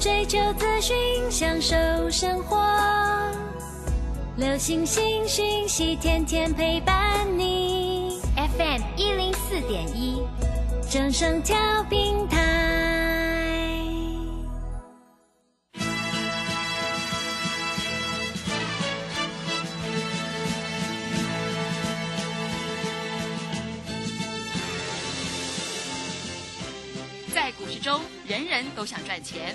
追求资讯，享受生活。流星星讯息，天天陪伴你。FM 一零四点一，正声调平台。在股市中，人人都想赚钱，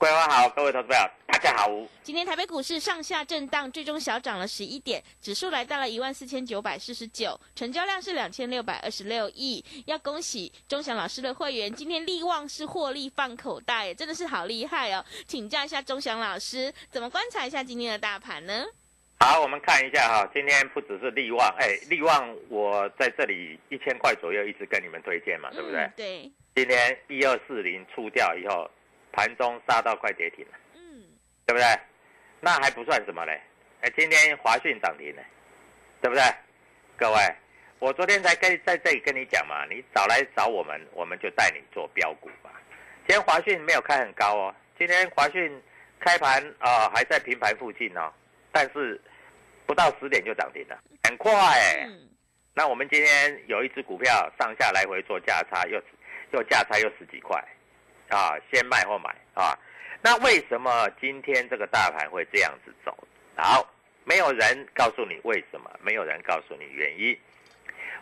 桂花好，各位投资朋友，大家好。今天台北股市上下震荡，最终小涨了十一点，指数来到了一万四千九百四十九，成交量是两千六百二十六亿。要恭喜钟祥老师的会员，今天利旺是获利放口袋，真的是好厉害哦！请教一下钟祥老师，怎么观察一下今天的大盘呢？好，我们看一下哈，今天不只是利旺，哎，利旺我在这里一千块左右一直跟你们推荐嘛，对不对？嗯、对。今天一二四零出掉以后。盘中杀到快跌停了，嗯，对不对？那还不算什么嘞，哎，今天华讯涨停了，对不对？各位，我昨天才跟在这里跟你讲嘛，你早来找我们，我们就带你做标股吧。今天华讯没有开很高哦，今天华讯开盘啊、呃、还在平盘附近哦，但是不到十点就涨停了，很快哎。嗯、那我们今天有一只股票上下来回做价差，又又价差又十几块。啊，先卖后买啊！那为什么今天这个大盘会这样子走？好，没有人告诉你为什么，没有人告诉你原因。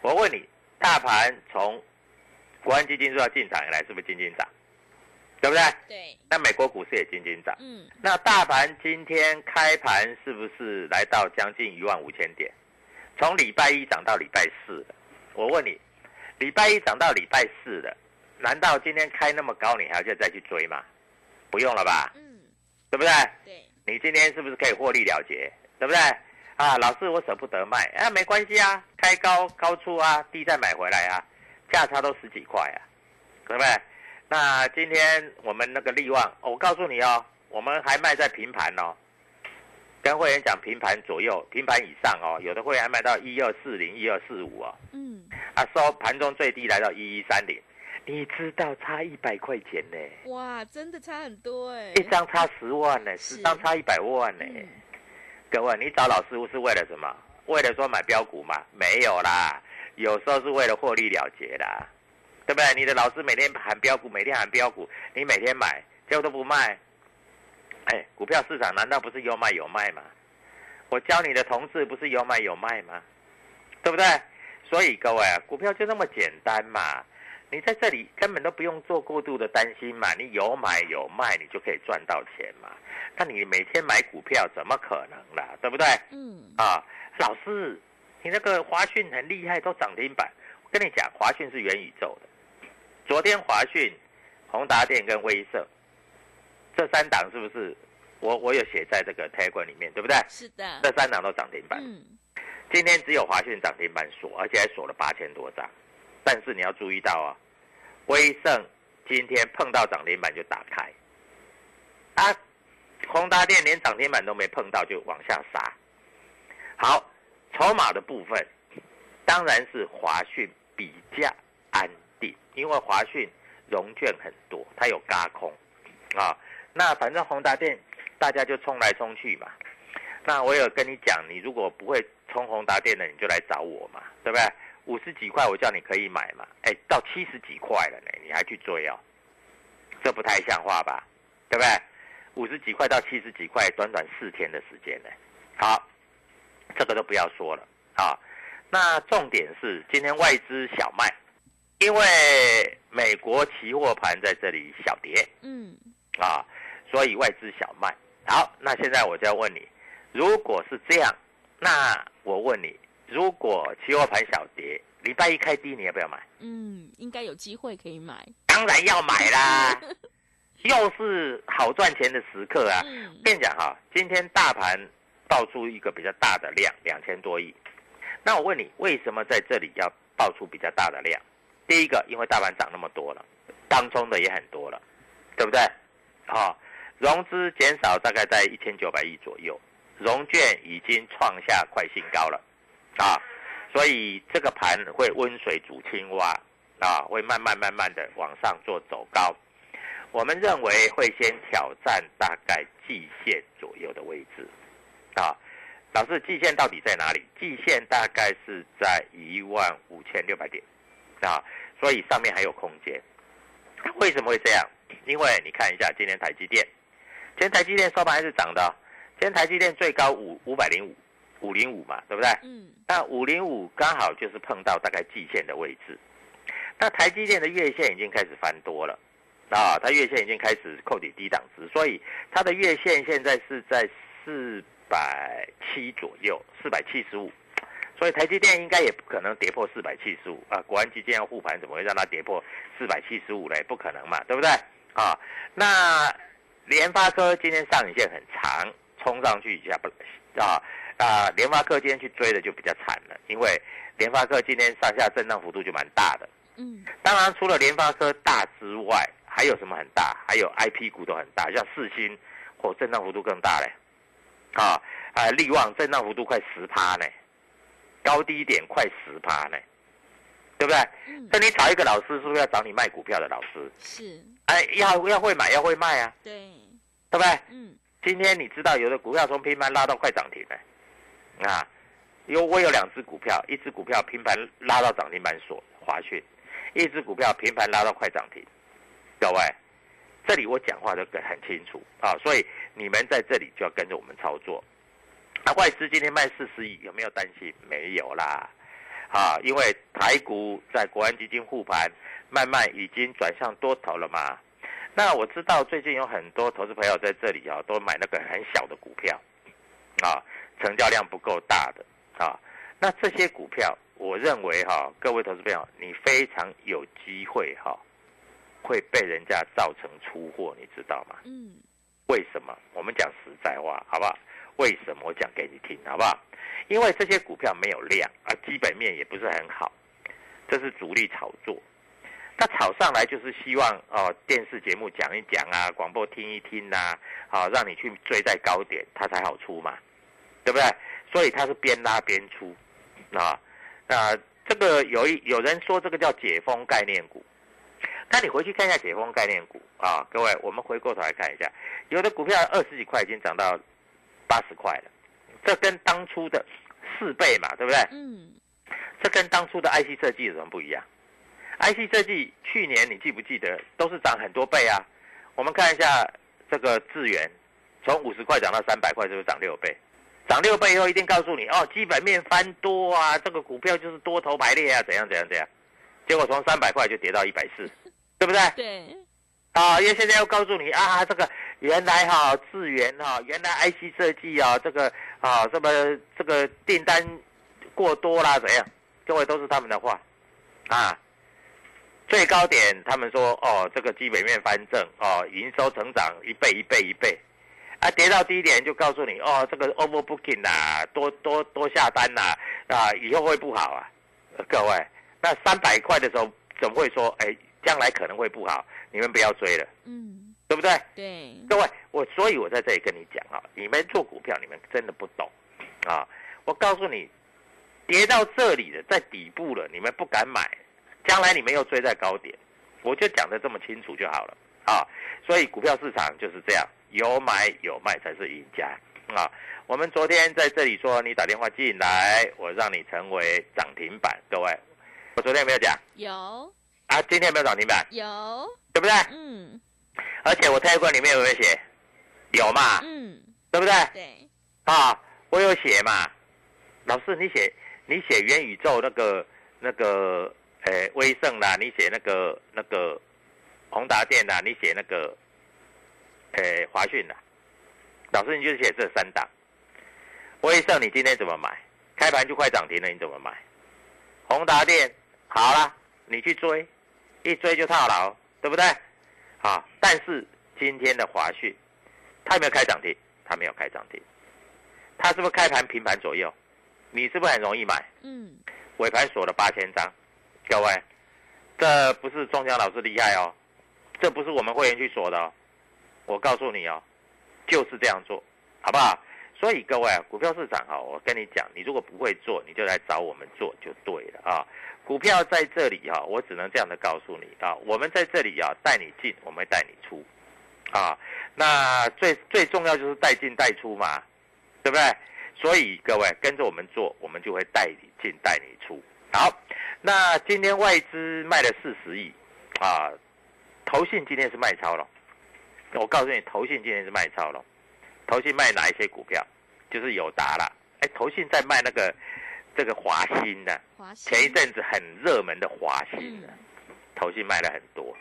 我问你，大盘从国安基金说要进场以来，是不是金金涨？对不对？对。那美国股市也金金涨。嗯。那大盘今天开盘是不是来到将近一万五千点？从礼拜一涨到礼拜四的。我问你，礼拜一涨到礼拜四的。难道今天开那么高，你还要再去追吗？不用了吧，嗯，对不对？对，你今天是不是可以获利了结？对不对？啊，老师我舍不得卖，啊，没关系啊，开高高出啊，低再买回来啊，价差都十几块啊，对不对？那今天我们那个利旺，我告诉你哦，我们还卖在平盘哦，跟会员讲平盘左右，平盘以上哦，有的会员还卖到一二四零、一二四五哦，嗯，啊，收盘中最低来到一一三零。你知道差一百块钱呢？哇，真的差很多哎！一张差十万呢，十张差一百万呢。嗯、各位，你找老师傅是为了什么？为了说买标股嘛？没有啦，有时候是为了获利了结啦，对不对？你的老师每天喊标股，每天喊标股，你每天买，结果都不卖。哎，股票市场难道不是有买有卖吗？我教你的同事不是有买有卖吗？对不对？所以各位啊，股票就那么简单嘛。你在这里根本都不用做过度的担心嘛，你有买有卖，你就可以赚到钱嘛。那你每天买股票怎么可能啦？对不对？嗯。啊，老师，你那个华讯很厉害，都涨停板。我跟你讲，华讯是元宇宙的。昨天华讯、宏达电跟威盛这三档是不是？我我有写在这个 Telegram 里面，对不对？是的。这三档都涨停板。嗯。今天只有华讯涨停板锁，而且还锁了八千多张。但是你要注意到啊，威盛今天碰到涨停板就打开，啊，宏达电连涨停板都没碰到就往下杀。好，筹码的部分当然是华讯比较安定，因为华讯融券很多，它有嘎空啊。那反正宏达电大家就冲来冲去嘛。那我有跟你讲，你如果不会冲宏达电的，你就来找我嘛，对不对？五十几块我叫你可以买嘛，哎，到七十几块了呢，你还去追哦，这不太像话吧？对不对？五十几块到七十几块，短短四天的时间呢。好，这个都不要说了啊。那重点是今天外资小卖，因为美国期货盘在这里小跌，嗯，啊，所以外资小卖。好，那现在我就要问你，如果是这样，那我问你，如果期货盘小跌，礼拜一开低，你要不要买？嗯，应该有机会可以买。当然要买啦，又是好赚钱的时刻啊！嗯跟你讲哈，今天大盘爆出一个比较大的量，两千多亿。那我问你，为什么在这里要爆出比较大的量？第一个，因为大盘涨那么多了，当冲的也很多了，对不对？好、融资减少大概在一千九百亿左右，融券已经创下快新高了，啊，所以这个盘会温水煮青蛙，啊，会慢慢慢慢的往上做走高。我们认为会先挑战大概季线左右的位置，啊，老师，季线到底在哪里？季线大概是在一万五千六百点，啊，所以上面还有空间。为什么会这样？因为你看一下今天台积电，今天台积电收盘还是涨的，今天台积电最高五五百零五，五零五嘛，对不对？嗯那五零五刚好就是碰到大概季线的位置。那台积电的月线已经开始翻多了，啊，它月线已经开始扣底低档值，所以它的月线现在是在四百七左右，四百七十五。所以台积电应该也不可能跌破四百七十五啊！国安基金要护盘，怎么会让它跌破四百七十五嘞？不可能嘛，对不对？啊，那联发科今天上影线很长，冲上去一下不啊啊！联发科今天去追的就比较惨了，因为联发科今天上下震荡幅度就蛮大的。嗯当然，除了联发科大之外，还有什么很大？还有 IP 股都很大，像四星，或震荡幅度更大嘞。啊啊，力旺震荡幅度快十趴呢，高低点快十趴呢，对不对？嗯，那你找一个老师，是不是要找你卖股票的老师？是，哎，要要会买，要会卖啊，对，对不对？嗯今天你知道有的股票从平盘拉到快涨停了，啊，有我有两只股票，一只股票平盘拉到涨停板锁华讯，一只股票平盘拉到快涨停。各位，这里我讲话都很清楚啊，所以你们在这里就要跟着我们操作。那、外资今天卖四十亿，有没有担心？没有啦，啊，因为台股在国安基金护盘，慢慢已经转向多头了嘛。那我知道最近有很多投资朋友在这里啊，都买那个很小的股票，啊，成交量不够大的啊。那这些股票，我认为哈、各位投资朋友，你非常有机会哈、会被人家造成出货，你知道吗？嗯为什么？我们讲实在话，好不好？为什么？我讲给你听，好不好？因为这些股票没有量啊，基本面也不是很好，这是主力炒作。那炒上来就是希望哦，电视节目讲一讲啊，广播听一听呐、啊，好、让你去追在高点，它才好出嘛，对不对？所以它是边拉边出，啊啊，这个有一有人说这个叫解封概念股，那你回去看一下解封概念股啊，各位，我们回过头来看一下，有的股票二十几块已经涨到八十块了，这跟当初的四倍嘛，对不对？嗯这跟当初的 IC 设计有什么不一样？IC 设计去年你记不记得都是涨很多倍啊？我们看一下这个智源，从五十块涨到三百块，是不是涨六倍？涨六倍以后一定告诉你哦，基本面翻多啊，这个股票就是多头排列啊，怎样怎样怎样。结果从三百块就跌到一百四，对不对？对，啊，因为现在要告诉你啊，这个原来哈智源哈，原来 IC 设计啊，这个啊什么这个订单过多啦，怎样？各位都是他们的话啊。最高点他们说哦，这个基本面翻正哦，营收成长一倍一倍一倍，啊，跌到低点就告诉你哦，这个 overbooking 啦，多多多下单啦，啊，以后会不好啊。呃各位，那三百块的时候怎么会说哎，将来可能会不好？你们不要追了，嗯对不对？对，各位，我所以我在这里跟你讲啊，你们做股票你们真的不懂啊！我告诉你，跌到这里了，在底部了，你们不敢买，将来你们又追在高点，我就讲的这么清楚就好了啊！所以股票市场就是这样，有买有卖才是赢家啊。我们昨天在这里说，你打电话进来，我让你成为涨停板。各位，我昨天有没有讲有啊？今天有没有涨停板？有，对不对？嗯而且我 Telegram 里面有没有写？有嘛？嗯，对不对？对，啊，我有写嘛。老师，你写你写元宇宙那个那个，诶，威盛啦，你写那个那个宏达电啦，你写那个，呃，华讯的。老师，你就写这三档。威盛，你今天怎么买？开盘就快涨停了，你怎么买？宏达电，好啦，你去追，一追就套牢，对不对？好，但是今天的华讯，它有没有开涨停？它没有开涨停，它是不是开盘平盘左右？你是不是很容易买？嗯尾盘锁了八千张，各位，这不是中江老师厉害哦，这不是我们会员去锁的哦，我告诉你哦，就是这样做，好不好？所以各位啊，股票市场哈，我跟你讲，你如果不会做，你就来找我们做就对了啊。股票在这里哈，我只能这样的告诉你啊，我们在这里啊，带你进，我们会带你出，啊，那最最重要就是带进带出嘛，对不对？所以各位跟着我们做，我们就会带你进带你出。好，那今天外资卖了四十亿，啊，投信今天是卖超了。我告诉你，投信今天是卖超了。投信卖哪一些股票？就是友达啦。哎，投信在卖那个这个华兴的，前一阵子很热门的华兴呢，投信卖了很多，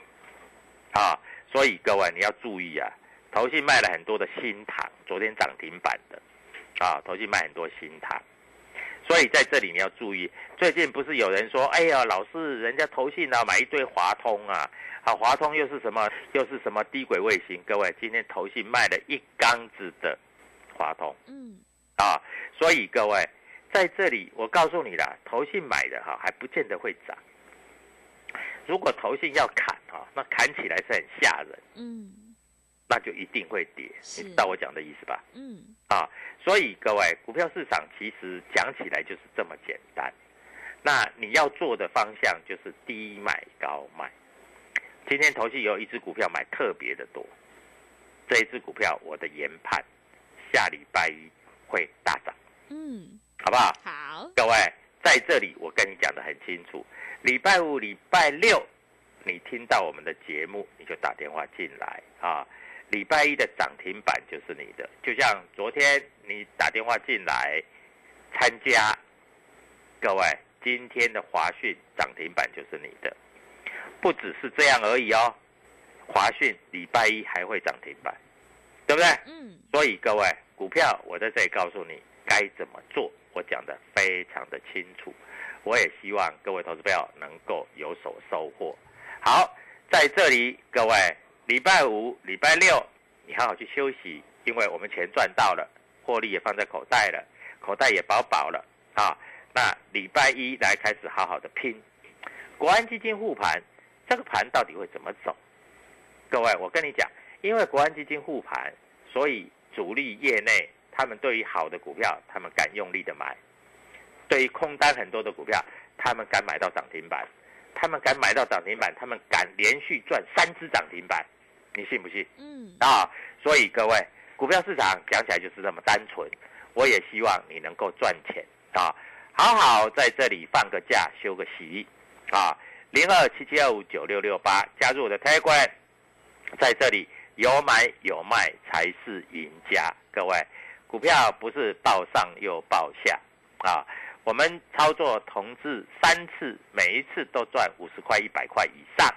啊，所以各位你要注意啊，投信卖了很多的新塘，昨天涨停板的，啊，投信卖很多新塘，所以在这里你要注意，最近不是有人说，哎呀，老是人家投信啊买一堆华通啊，啊，华通又是什么，又是什么低轨卫星？各位，今天投信卖了一缸子的华通。嗯啊，所以各位在这里，我告诉你啦，投信买的哈还不见得会涨。如果投信要砍哈，那砍起来是很吓人，嗯那就一定会跌。你知道我讲的意思吧？嗯啊，所以各位，股票市场其实讲起来就是这么简单。那你要做的方向就是低买高卖。今天投信有一只股票买特别的多，这一只股票我的研判下礼拜一会大涨，嗯，好不好？好，各位，在这里我跟你讲的很清楚，礼拜五、礼拜六，你听到我们的节目，你就打电话进来啊。礼拜一的涨停板就是你的，就像昨天你打电话进来参加，各位，今天的华讯涨停板就是你的，不只是这样而已哦，华讯礼拜一还会涨停板，对不对？嗯所以各位，股票我在这里告诉你该怎么做，我讲的非常的清楚。我也希望各位投资朋友能够有所收获。好，在这里各位，礼拜五、礼拜六你好好去休息，因为我们钱赚到了，获利也放在口袋了，口袋也饱饱了啊。那礼拜一来开始好好的拼。国安基金护盘，这个盘到底会怎么走？各位，我跟你讲，因为国安基金护盘，所以主力业内他们对于好的股票，他们敢用力的买；对于空单很多的股票，他们敢买到涨停板，他们敢买到涨停板，他们敢连续赚三只涨停板，你信不信？嗯啊，所以各位，股票市场讲起来就是这么单纯。我也希望你能够赚钱啊，好好在这里放个假，休个息啊。零二七七二五九六六八，加入我的 Telegram，在这里有买有卖才是赢家。各位，股票不是报上又报下啊，我们操作同志三次，每一次都赚五十块、一百块以上。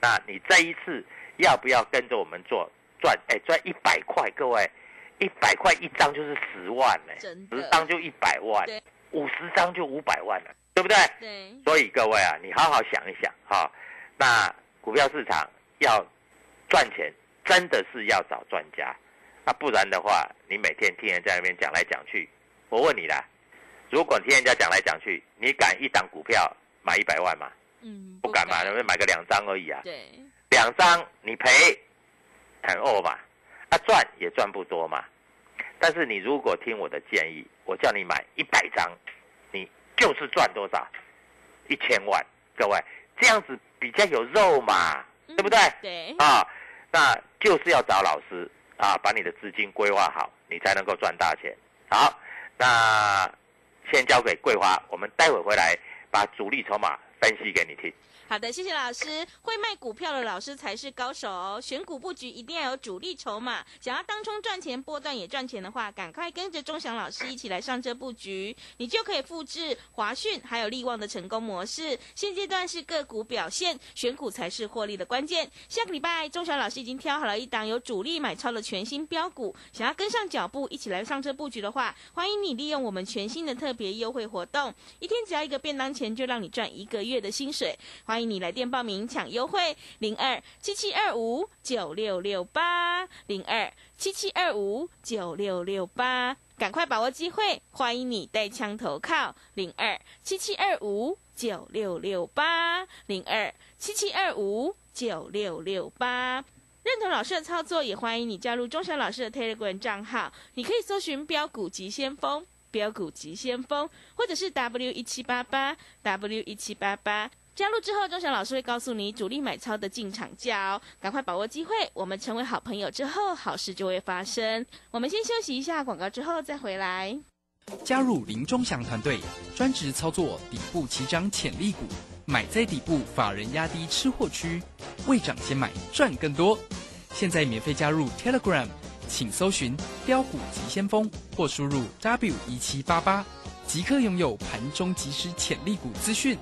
那你这一次要不要跟着我们做赚？哎，赚一百块，各位，一百块一张就是十万呢、真的十张就一百万，五十张就五百万了，对不对？对，所以各位啊，你好好想一想哈、那股票市场要赚钱，真的是要找专家，那不然的话，你每天听人在那边讲来讲去，我问你啦，如果听人家讲来讲去，你敢一档股票买一百万吗？嗯不敢嘛，那买个两张而已啊，对，两张你赔很饿吧，啊赚也赚不多嘛。但是你如果听我的建议，我叫你买一百张，你就是赚多少？一千万，各位这样子比较有肉嘛，对不对？对，啊，那就是要找老师啊，把你的资金规划好，你才能够赚大钱。好，那先交给桂花，我们待会回来把主力筹码分析给你听。好的，谢谢老师。会卖股票的老师才是高手哦。选股布局一定要有主力筹码，想要当冲赚钱、波段也赚钱的话，赶快跟着钟祥老师一起来上车布局，你就可以复制华讯还有利旺的成功模式。现阶段是个股表现，选股才是获利的关键。下个礼拜，钟祥老师已经挑好了一档有主力买超的全新标股，想要跟上脚步一起来上车布局的话，欢迎你利用我们全新的特别优惠活动，一天只要一个便当钱，就让你赚一个月的薪水。欢欢迎你来电报名抢优惠，零二七七二五九六六八，零二七七二五九六六八，赶快把握机会！欢迎你带枪投靠，零二七七二五九六六八，零二七七二五九六六八。认同老师的操作，也欢迎你加入钟祥老师的 Telegram 账号，你可以搜寻标股急先锋。标股急先锋，或者是 W 一七八八 W 一七八八。加入之后，钟祥老师会告诉你主力买超的进场价哦，赶快把握机会。我们成为好朋友之后，好事就会发生。我们先休息一下广告，之后再回来。加入林钟祥团队，专职操作底部起涨潜力股，买在底部，法人压低吃货区，未涨先买赚更多。现在免费加入 Telegram，请搜寻标股急先锋或输入 W 一七八八，即刻拥有盘中即时潜力股资讯。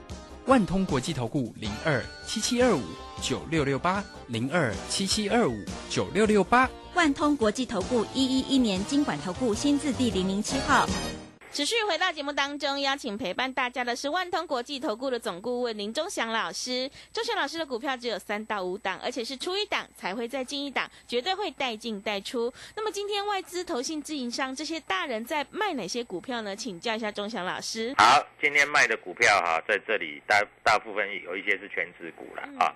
万通国际投顾零二七七二五九六六八零二七七二五九六六八，万通国际投顾一一一年经管投顾新字第零零七号。持续回到节目当中，邀请陪伴大家的是万通国际投顾的总顾问林忠祥老师。忠祥老师的股票只有三到五档，而且是出一档才会再进一档，绝对会带进带出。那么今天外资、投信、自营商这些大人在卖哪些股票呢？请教一下忠祥老师。好，今天卖的股票哈，在这里大大部分有一些是全指股了啊，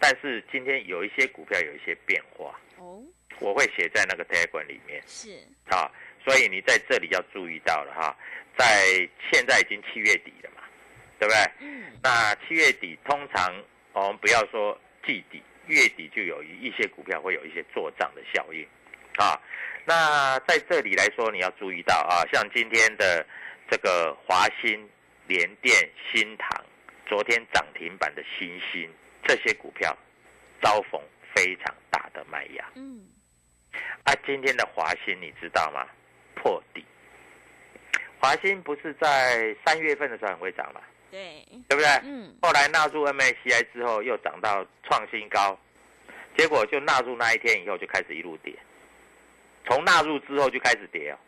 但是今天有一些股票有一些变化哦，我会写在那个 Telegram 里面是啊。所以你在这里要注意到了哈，在现在已经七月底了嘛，对不对？嗯。那七月底通常我们不要说季底，月底就有一些股票会有一些做账的效应，啊。那在这里来说，你要注意到啊，像今天的这个华新、联电、新塘，昨天涨停板的新兴这些股票，遭逢非常大的卖压。嗯。啊，今天的华新你知道吗？破底，华兴不是在三月份的时候很会涨嘛？对，对不对？嗯。后来纳入 MACI 之后又涨到创新高，结果就纳入那一天以后就开始一路跌，从纳入之后就开始跌哦，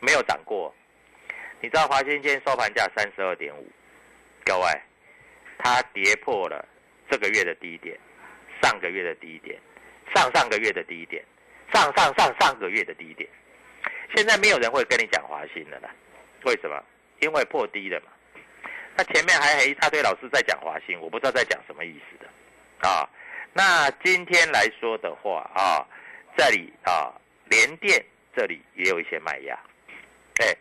没有涨过。你知道华兴今天收盘价三十二点五，各位，它跌破了这个月的低点，上个月的低点，上上个月的低点，上上上上个月的低点。现在没有人会跟你讲华兴的啦，为什么？因为破低了嘛。那前面还有一大堆老师在讲华兴，我不知道在讲什么意思的啊。那今天来说的话啊，这里啊联电这里也有一些卖压。哎，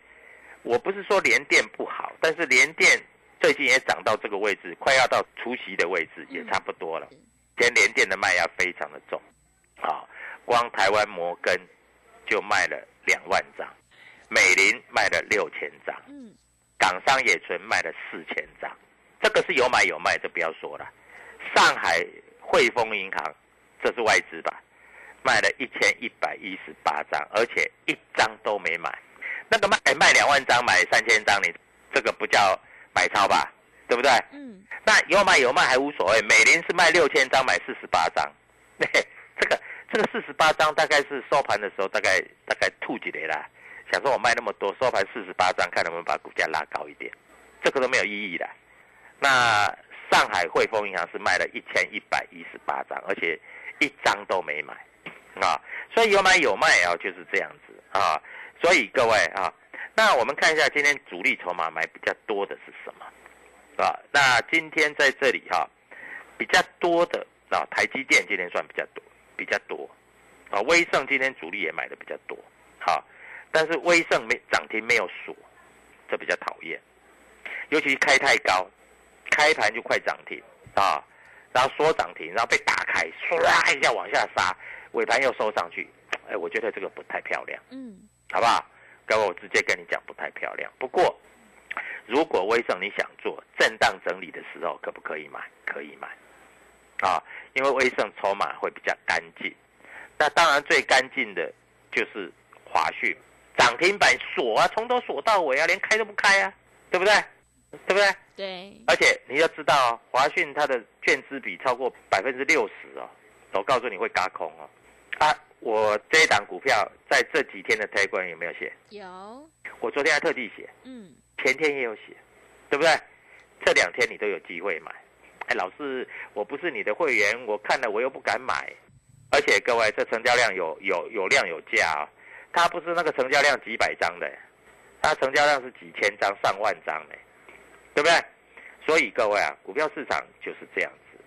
我不是说联电不好，但是联电最近也涨到这个位置，快要到除夕的位置，也差不多了。今天联电的卖压非常的重啊，光台湾摩根就卖了。两万张，美林卖了六千张，嗯，港商野村卖了四千张，这个是有买有卖，就不要说了。上海汇丰银行，这是外资吧，卖了一千一百一十八张，而且一张都没买。那个卖卖两万张，买三千张，你这个不叫买超吧？对不对？嗯。那有买有卖还无所谓。美林是卖六千张，买四十八张，这个。这个四十八张大概是收盘的时候，大概大概吐几雷啦。想说我卖那么多，收盘四十八张，看能不能把股价拉高一点，这个都没有意义的。那上海汇丰银行是卖了一千一百一十八张，而且一张都没买啊，所以有买有卖啊，就是这样子啊。所以各位啊，那我们看一下今天主力筹码买比较多的是什么啊？那今天在这里哈，比较多的啊，台积电今天算比较多。比较多，啊，威盛今天主力也买的比较多，好，但是威盛没涨停没有锁，这比较讨厌，尤其开太高，开盘就快涨停。啊，然后说涨停，然后被打开，唰一下往下杀，尾盘又收上去，哎，我觉得这个不太漂亮，嗯，好不好？各位，我直接跟你讲，不太漂亮。不过，如果威盛你想做震荡整理的时候，可不可以买？可以买，啊，因为威盛筹码会比较干净。那当然最干净的就是华讯，涨停板锁啊，从头锁到尾啊，连开都不开啊，对不对？对不对？对，而且你要知道哦，华讯它的券资比超过百分之六十哦，我告诉你会嘎空哦。啊，我这一档股票在这几天的推广有没有写？有，我昨天还特地写，嗯，前天也有写，对不对？这两天你都有机会买。老师，我不是你的会员，我看了我又不敢买。而且各位，这成交量有有有量有价啊、它不是那个成交量几百张的，它成交量是几千张、上万张的，对不对？所以各位啊，股票市场就是这样子，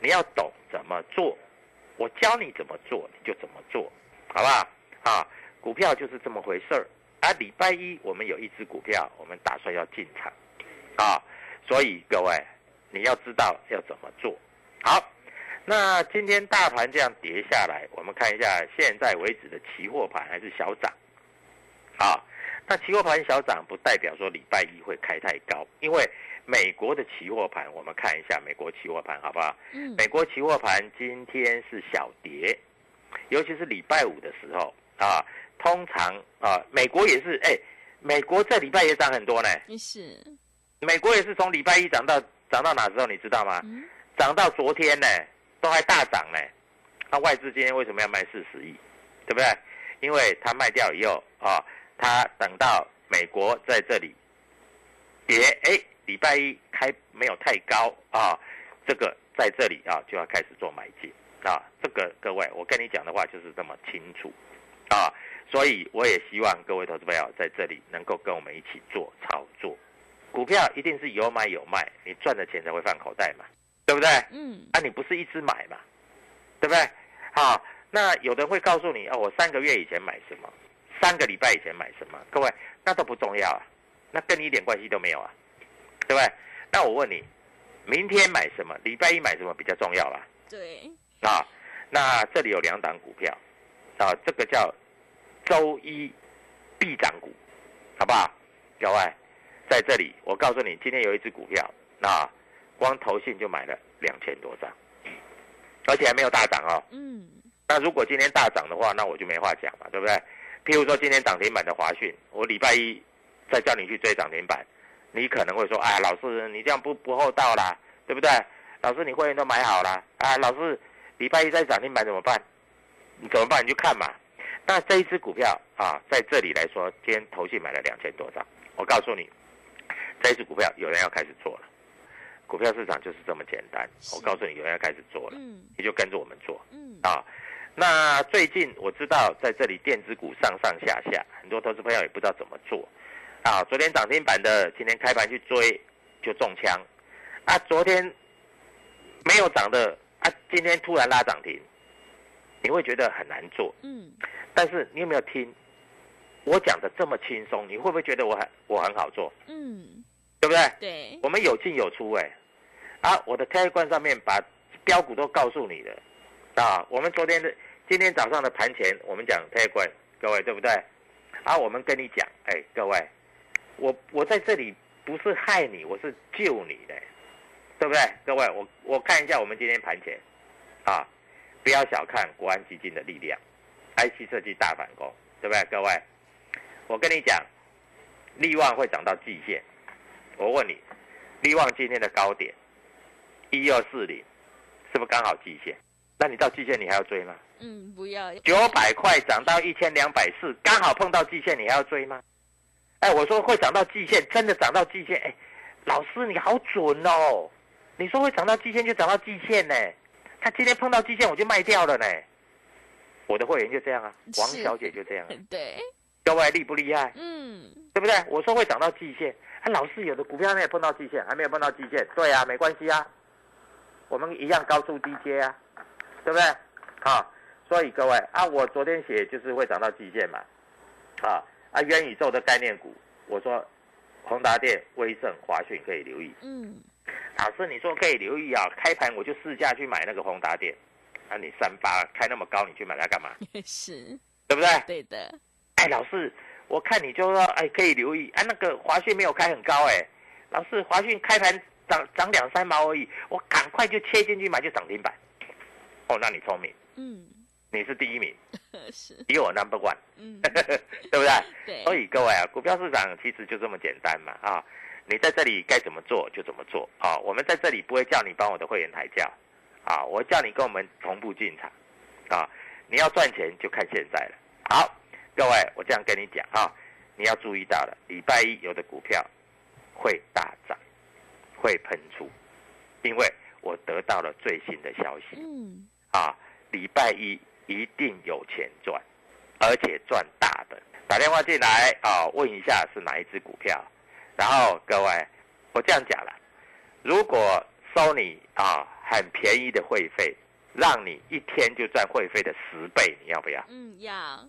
你要懂怎么做，我教你怎么做，你就怎么做，好不好？啊，股票就是这么回事儿。啊，礼拜一我们有一只股票，我们打算要进场，啊，所以各位你要知道要怎么做。好，那今天大盘这样跌下来，我们看一下现在为止的期货盘还是小涨，啊，那期货盘小涨不代表说礼拜一会开太高，因为美国的期货盘，我们看一下美国期货盘好不好？嗯，美国期货盘今天是小跌，尤其是礼拜五的时候啊，通常啊，美国也是，哎，美国这礼拜也涨很多呢。是，美国也是从礼拜一涨到涨到哪时候，你知道吗？嗯，涨到昨天呢，都还大涨呢。那外资今天为什么要卖四十亿？对不对？因为他卖掉以后啊，他等到美国在这里跌，哎，礼拜一开没有太高啊，这个在这里啊就要开始做买进啊。这个各位，我跟你讲的话就是这么清楚啊，所以我也希望各位投资朋友在这里能够跟我们一起做操作。股票一定是有买有卖，你赚的钱才会放口袋嘛，对不对？嗯，啊，你不是一直买嘛，对不对？好，那有人会告诉你，哦，我三个月以前买什么，三个礼拜以前买什么，各位那都不重要啊，那跟你一点关系都没有啊，对不对？那我问你，明天买什么，礼拜一买什么比较重要啦？对，啊，那这里有两档股票，啊，这个叫周一必涨股，好不好？各位，在这里我告诉你，今天有一只股票，那，光投信就买了两千多张，而且还没有大涨哦。嗯，那如果今天大涨的话，那我就没话讲嘛，对不对？譬如说今天涨停板的华讯，我礼拜一再叫你去追涨停板，你可能会说，哎，老师你这样不不厚道啦，对不对？老师你会员都买好了，啊，老师礼拜一再涨停板怎么办？你怎么办？你去看嘛。那这一只股票啊，在这里来说，今天投信买了两千多张，我告诉你，这一只股票有人要开始做了。股票市场就是这么简单，我告诉你，有人要开始做了，嗯，你就跟着我们做。嗯，啊。那最近我知道在这里电子股上上下下，很多投资朋友也不知道怎么做啊。昨天涨停板的，今天开盘去追就中枪啊。昨天没有涨的啊，今天突然拉涨停，你会觉得很难做。嗯，但是你有没有听我讲的这么轻松？你会不会觉得我很我很好做？嗯，对不对？对，我们有进有出哎、啊，我的 K 冠上面把标股都告诉你了啊。我们昨天的今天早上的盘前，我们讲 K 冠，各位对不对？啊，我们跟你讲，哎，各位，我我在这里不是害你，我是救你的，对不对？各位，我我看一下我们今天盘前啊，不要小看国安基金的力量，IC 设计大反攻，对不对？各位，我跟你讲，力旺会涨到季线，我问你，力旺今天的高点一二四零，是不是刚好季线？那你到季线你还要追吗？嗯，不要，九百块涨到一千两百四，刚好碰到季线，你还要追吗？哎，我说会涨到季线，真的涨到季线，哎，老师你好准哦！你说会涨到季线就涨到季线呢，他今天碰到季线我就卖掉了呢。我的会员就这样啊，王小姐就这样啊，对，各位厉不厉害？嗯，对不对？我说会涨到季线，啊，老师有的股票没有碰到季线，还没有碰到季线，对啊，没关系啊，我们一样高出低阶啊，对不对？好、所以各位啊，我昨天写就是会涨到季线嘛，啊啊，元宇宙的概念股，我说宏达电、威盛、华讯可以留意。嗯，老师你说可以留意啊，开盘我就试价去买那个宏达电，啊，你三八开那么高，你去买它干嘛？是，对对不对？对的，哎，老师，我看你就说，哎，可以留意，哎，那个华讯没有开很高，哎，老师，华讯开盘涨涨两三毛而已，我赶快就切进去买，就涨停板。哦，那你聪明，嗯，你是第一名，是，比我 number one，嗯，对不对？对，所以各位啊，股票市场其实就这么简单嘛啊！你在这里该怎么做就怎么做啊！我们在这里不会叫你帮我的会员抬轿啊，我叫你跟我们同步进场啊！你要赚钱就看现在了。好，各位，我这样跟你讲啊，你要注意到了，礼拜一有的股票会大涨，会喷出，因为我得到了最新的消息嗯，啊，礼拜一一定有钱赚，而且赚大的。打电话进来啊，问一下是哪一只股票，然后各位，我这样讲了，如果收你啊很便宜的会费，让你一天就赚会费的十倍，你要不要？嗯，要，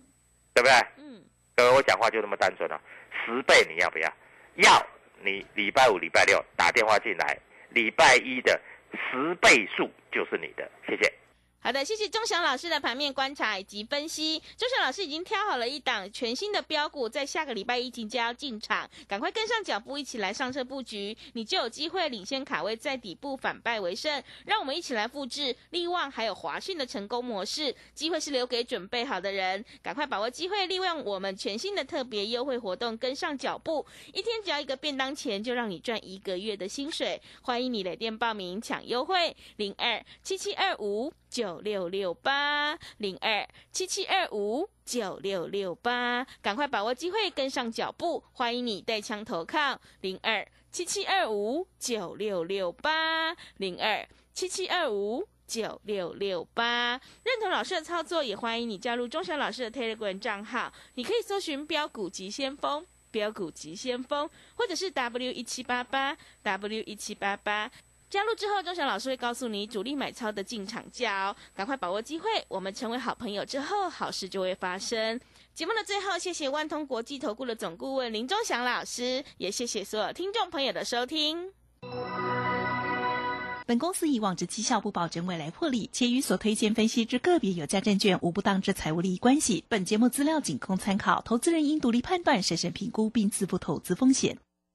对不对？嗯，各位，我讲话就那么单纯了、十倍你要不要？要，你礼拜五、礼拜六打电话进来，礼拜一的十倍数就是你的，谢谢。好的，谢谢钟祥老师的盘面观察以及分析。钟祥老师已经挑好了一档全新的标股，在下个礼拜一即将要进场，赶快跟上脚步，一起来上车布局，你就有机会领先卡位，在底部反败为胜。让我们一起来复制利旺还有华讯的成功模式，机会是留给准备好的人，赶快把握机会，利用我们全新的特别优惠活动，跟上脚步，一天只要一个便当钱，就让你赚一个月的薪水。欢迎你来电报名抢优惠，零二七七二五。九六六八零二七七二五九六六八，赶快把握机会，跟上脚步。欢迎你带枪投靠零二七七二五九六六八零二七七二五九六六八。认同老师的操作，也欢迎你加入钟祥老师的 Telegram 账号，你可以搜寻标股急先锋。标股急先锋，或者是 W 一七八八 W 一七八八。加入之后，钟祥老师会告诉你主力买超的进场价哦，赶快把握机会。我们成为好朋友之后，好事就会发生。节目的最后，谢谢万通国际投顾的总顾问林钟祥老师，也谢谢所有听众朋友的收听。本公司以往之绩效不保证未来获利，且与所推荐分析之个别有价证券无不当之财务利益关系。本节目资料仅供参考，投资人应独立判断、审慎评估并自负投资风险。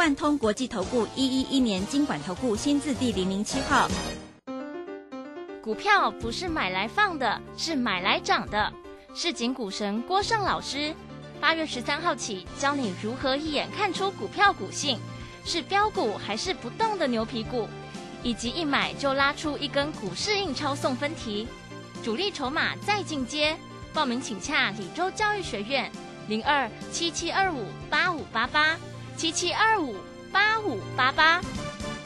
万通国际投顾一一一年经管投顾新字第零零七号。股票不是买来放的，是买来涨的。市井股神郭胜老师，八月十三号起教你如何一眼看出股票股性，是标股还是不动的牛皮股，以及一买就拉出一根股市印钞送分题，主力筹码再进阶。报名请洽李州教育学院零二七七二五八五八八七七二五八五八八。